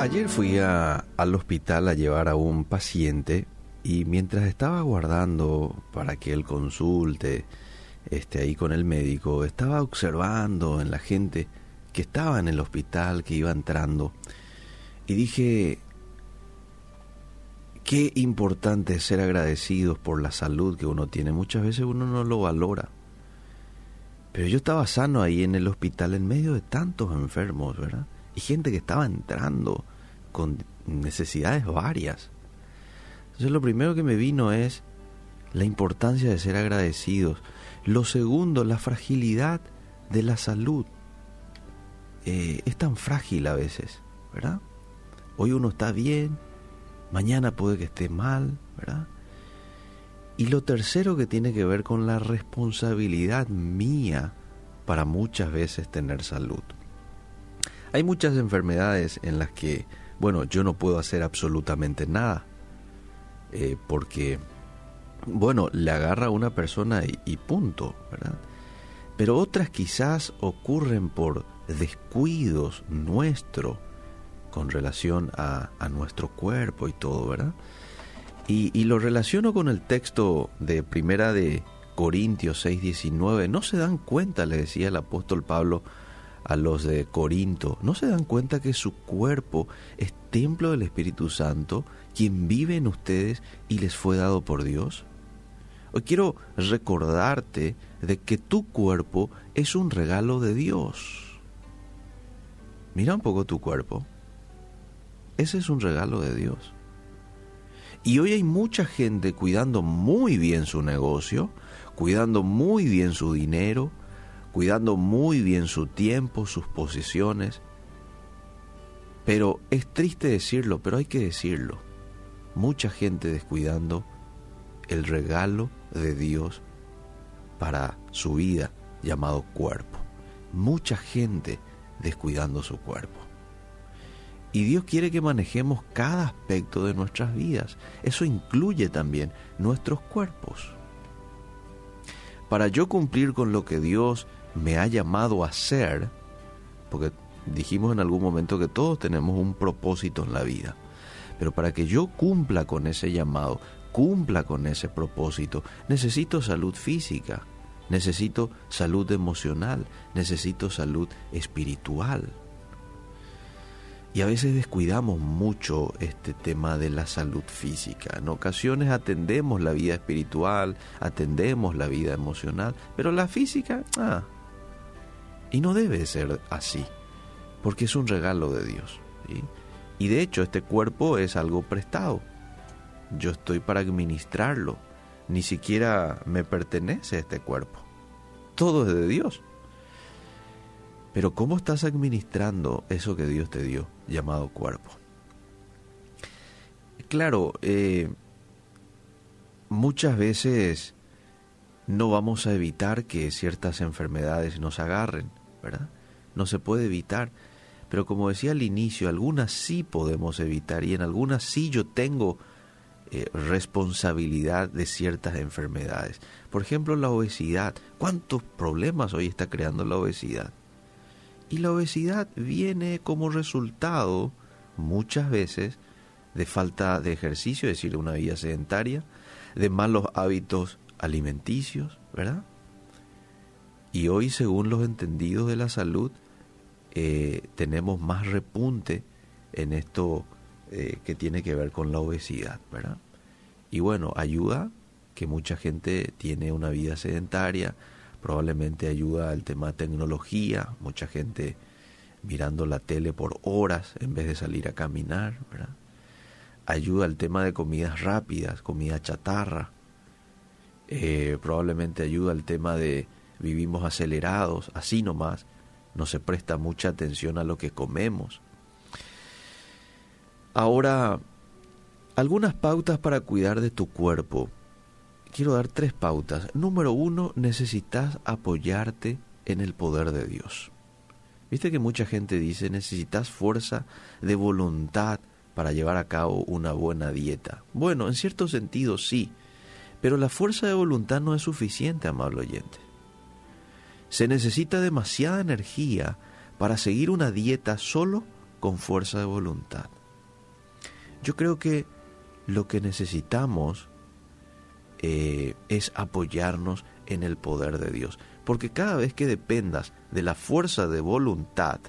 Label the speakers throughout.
Speaker 1: Ayer fui al hospital a llevar a un paciente y mientras estaba aguardando para que él consulte este, ahí con el médico, estaba observando en la gente que estaba en el hospital, que iba entrando, y dije, qué importante es ser agradecidos por la salud que uno tiene. Muchas veces uno no lo valora. Pero yo estaba sano ahí en el hospital en medio de tantos enfermos, ¿verdad? Y gente que estaba entrando con necesidades varias. Entonces lo primero que me vino es la importancia de ser agradecidos. Lo segundo, la fragilidad de la salud. Eh, es tan frágil a veces, ¿verdad? Hoy uno está bien, mañana puede que esté mal, ¿verdad? Y lo tercero que tiene que ver con la responsabilidad mía para muchas veces tener salud. Hay muchas enfermedades en las que, bueno, yo no puedo hacer absolutamente nada, eh, porque, bueno, le agarra a una persona y, punto, ¿verdad? Pero otras quizás ocurren por descuidos nuestros con relación a, nuestro cuerpo y todo, ¿verdad? Y, y, lo relaciono con el texto de Primera de Corintios 6:19. No se dan cuenta, le decía el apóstol Pablo a los de Corinto, no se dan cuenta que su cuerpo es templo del Espíritu Santo, quien vive en ustedes y les fue dado por Dios. Hoy quiero recordarte de que tu cuerpo es un regalo de Dios. Mira un poco tu cuerpo. Ese es un regalo de Dios. Y hoy hay mucha gente cuidando muy bien su negocio, cuidando muy bien su dinero, cuidando muy bien su tiempo, sus posiciones. Pero es triste decirlo, pero hay que decirlo. Mucha gente descuidando el regalo de Dios para su vida llamado cuerpo. Mucha gente descuidando su cuerpo. Y Dios quiere que manejemos cada aspecto de nuestras vidas. Eso incluye también nuestros cuerpos. Para yo cumplir con lo que Dios me ha llamado a ser, porque dijimos en algún momento que todos tenemos un propósito en la vida, pero para que yo cumpla con ese llamado, cumpla con ese propósito, necesito salud física, necesito salud emocional, necesito salud espiritual. Y a veces descuidamos mucho este tema de la salud física. En ocasiones atendemos la vida espiritual, atendemos la vida emocional, pero la física, ah, y no debe ser así, porque es un regalo de Dios. Y de hecho este cuerpo es algo prestado. Yo estoy para administrarlo. Ni siquiera me pertenece este cuerpo. Todo es de Dios. Pero ¿cómo estás administrando eso que Dios te dio, llamado cuerpo? Claro, eh, muchas veces no vamos a evitar que ciertas enfermedades nos agarren ¿verdad? No se puede evitar. Pero como decía al inicio, algunas sí podemos evitar y en algunas sí yo tengo eh, responsabilidad de ciertas enfermedades. Por ejemplo, la obesidad. ¿Cuántos problemas hoy está creando la obesidad? Y la obesidad viene como resultado muchas veces de falta de ejercicio, es decir, una vida sedentaria, de malos hábitos alimenticios, ¿verdad? Y hoy, según los entendidos de la salud, eh, tenemos más repunte en esto eh, que tiene que ver con la obesidad, ¿verdad? Y bueno, ayuda que mucha gente tiene una vida sedentaria, probablemente ayuda al tema tecnología, mucha gente mirando la tele por horas en vez de salir a caminar. Ayuda al tema de comidas rápidas, comida chatarra, eh, probablemente ayuda al tema de vivimos acelerados, así nomás, no se presta mucha atención a lo que comemos. Ahora, algunas pautas para cuidar de tu cuerpo. Quiero dar tres pautas. Número uno, necesitas apoyarte en el poder de Dios. Viste que mucha gente dice, necesitas fuerza de voluntad para llevar a cabo una buena dieta. Bueno, en cierto sentido sí, pero la fuerza de voluntad no es suficiente, amable oyente. Se necesita demasiada energía para seguir una dieta solo con fuerza de voluntad. Yo creo que lo que necesitamos eh, es apoyarnos en el poder de Dios. Porque cada vez que dependas de la fuerza de voluntad,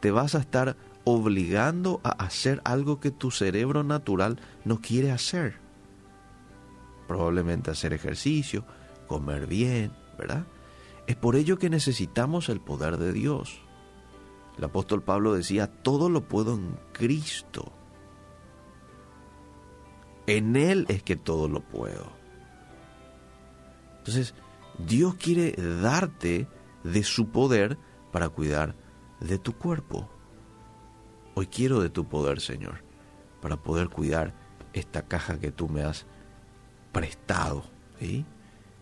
Speaker 1: te vas a estar obligando a hacer algo que tu cerebro natural no quiere hacer. Probablemente hacer ejercicio, comer bien, ¿verdad? Es por ello que necesitamos el poder de Dios. El apóstol Pablo decía, todo lo puedo en Cristo. En Él es que todo lo puedo. Entonces, Dios quiere darte de su poder para cuidar de tu cuerpo. Hoy quiero de tu poder, Señor, para poder cuidar esta caja que tú me has prestado, ¿sí?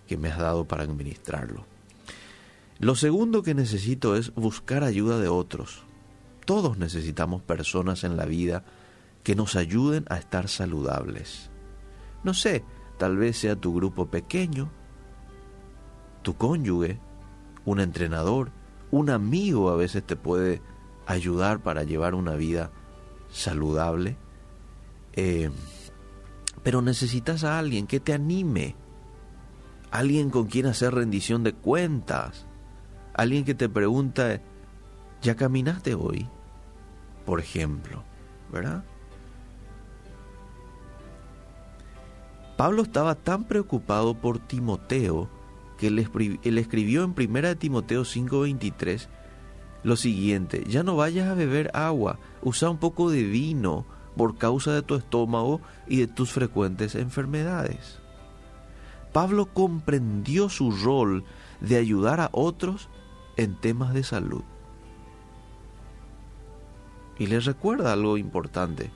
Speaker 1: que me has dado para administrarlo. Lo segundo que necesito es buscar ayuda de otros. Todos necesitamos personas en la vida que nos ayuden a estar saludables. No sé, tal vez sea tu grupo pequeño, tu cónyuge, un entrenador, un amigo a veces te puede ayudar para llevar una vida saludable. Eh, pero necesitas a alguien que te anime, alguien con quien hacer rendición de cuentas, alguien que te pregunta, ¿ya caminaste hoy? Por ejemplo, ¿verdad? Pablo estaba tan preocupado por Timoteo que él, escribió en 1 Timoteo 5:23 lo siguiente, ya no vayas a beber agua, usa un poco de vino por causa de tu estómago y de tus frecuentes enfermedades. Pablo comprendió su rol de ayudar a otros en temas de salud. Y les recuerda algo importante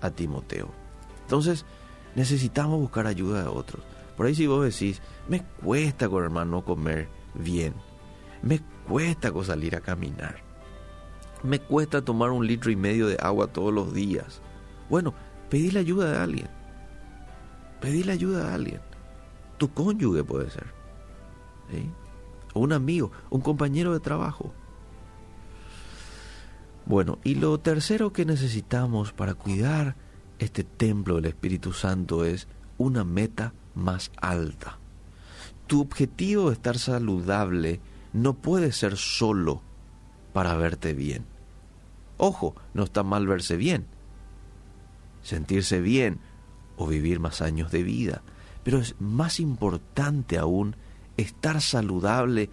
Speaker 1: a Timoteo. Entonces, necesitamos buscar ayuda de otros. Por ahí si vos decís, me cuesta con hermano comer bien, me cuesta salir a caminar. Me cuesta tomar un litro y medio de agua todos los días. Bueno, pedí la ayuda de alguien. Pedí la ayuda de alguien. Tu cónyuge puede ser. O un amigo, un compañero de trabajo. Bueno, y lo tercero que necesitamos para cuidar este templo del Espíritu Santo es una meta más alta. Tu objetivo de estar saludable no puede ser solo para verte bien. Ojo, no está mal verse bien, sentirse bien o vivir más años de vida, pero es más importante aún estar saludable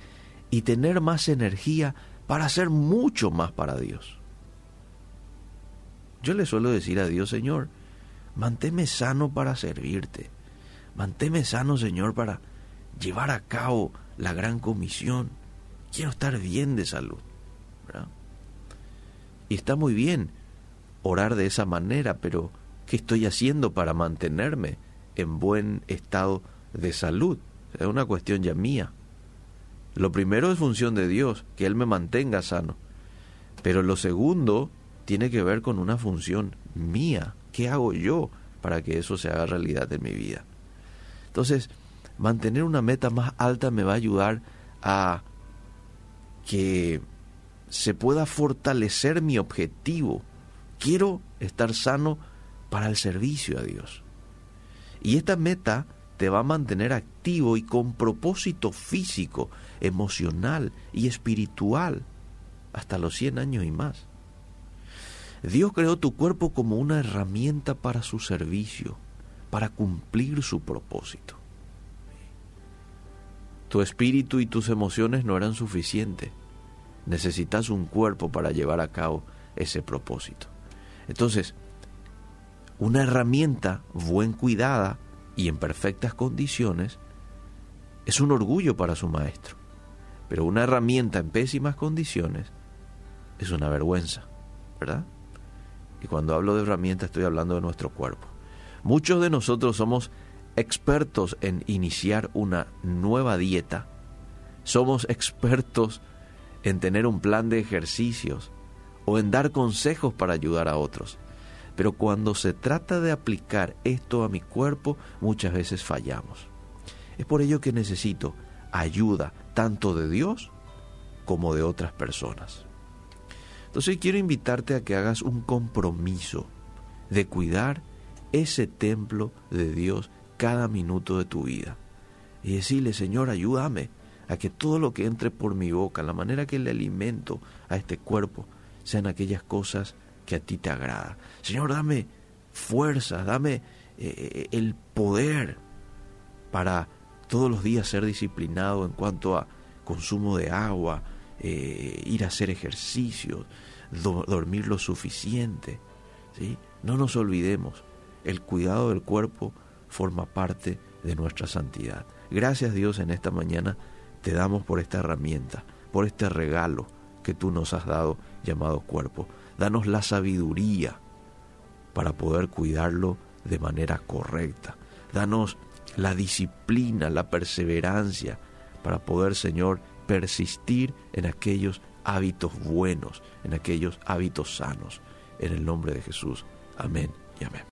Speaker 1: y tener más energía para hacer mucho más para Dios. Yo le suelo decir a Dios, Señor, manténme sano para servirte, manténme sano, Señor, para llevar a cabo la gran comisión quiero estar bien de salud. Y está muy bien orar de esa manera, pero ¿qué estoy haciendo para mantenerme en buen estado de salud? Es una cuestión ya mía. Lo primero es función de Dios, que Él me mantenga sano. Pero lo segundo tiene que ver con una función mía. ¿Qué hago yo para que eso se haga realidad en mi vida? Entonces, mantener una meta más alta me va a ayudar a que se pueda fortalecer mi objetivo. Quiero estar sano para el servicio a Dios. Y esta meta te va a mantener activo y con propósito físico, emocional y espiritual hasta los 100 años y más. Dios creó tu cuerpo como una herramienta para su servicio, para cumplir su propósito. Tu espíritu y tus emociones no eran suficientes. Necesitas un cuerpo para llevar a cabo ese propósito. Entonces, una herramienta buen cuidada y en perfectas condiciones es un orgullo para su maestro. Pero una herramienta en pésimas condiciones es una vergüenza, ¿verdad? Y cuando hablo de herramienta estoy hablando de nuestro cuerpo. Muchos de nosotros somos expertos en iniciar una nueva dieta, somos expertos en tener un plan de ejercicios o en dar consejos para ayudar a otros. Pero cuando se trata de aplicar esto a mi cuerpo, muchas veces fallamos. Es por ello que necesito ayuda tanto de Dios como de otras personas. Entonces quiero invitarte a que hagas un compromiso de cuidar ese templo de Dios cada minuto de tu vida. Y decirle, Señor, ayúdame a que todo lo que entre por mi boca, la manera que le alimento a este cuerpo, sean aquellas cosas que a ti te agrada. Señor, dame fuerza, dame eh, eh, el poder para todos los días ser disciplinado en cuanto a consumo de agua, eh, ir a hacer ejercicios, dormir lo suficiente. No nos olvidemos, el cuidado del cuerpo forma parte de nuestra santidad. Gracias Dios en esta mañana te damos por esta herramienta, por este regalo que tú nos has dado llamado cuerpo. Danos la sabiduría para poder cuidarlo de manera correcta. Danos la disciplina, la perseverancia para poder, Señor, persistir en aquellos hábitos buenos, en aquellos hábitos sanos. En el nombre de Jesús. Amén y amén.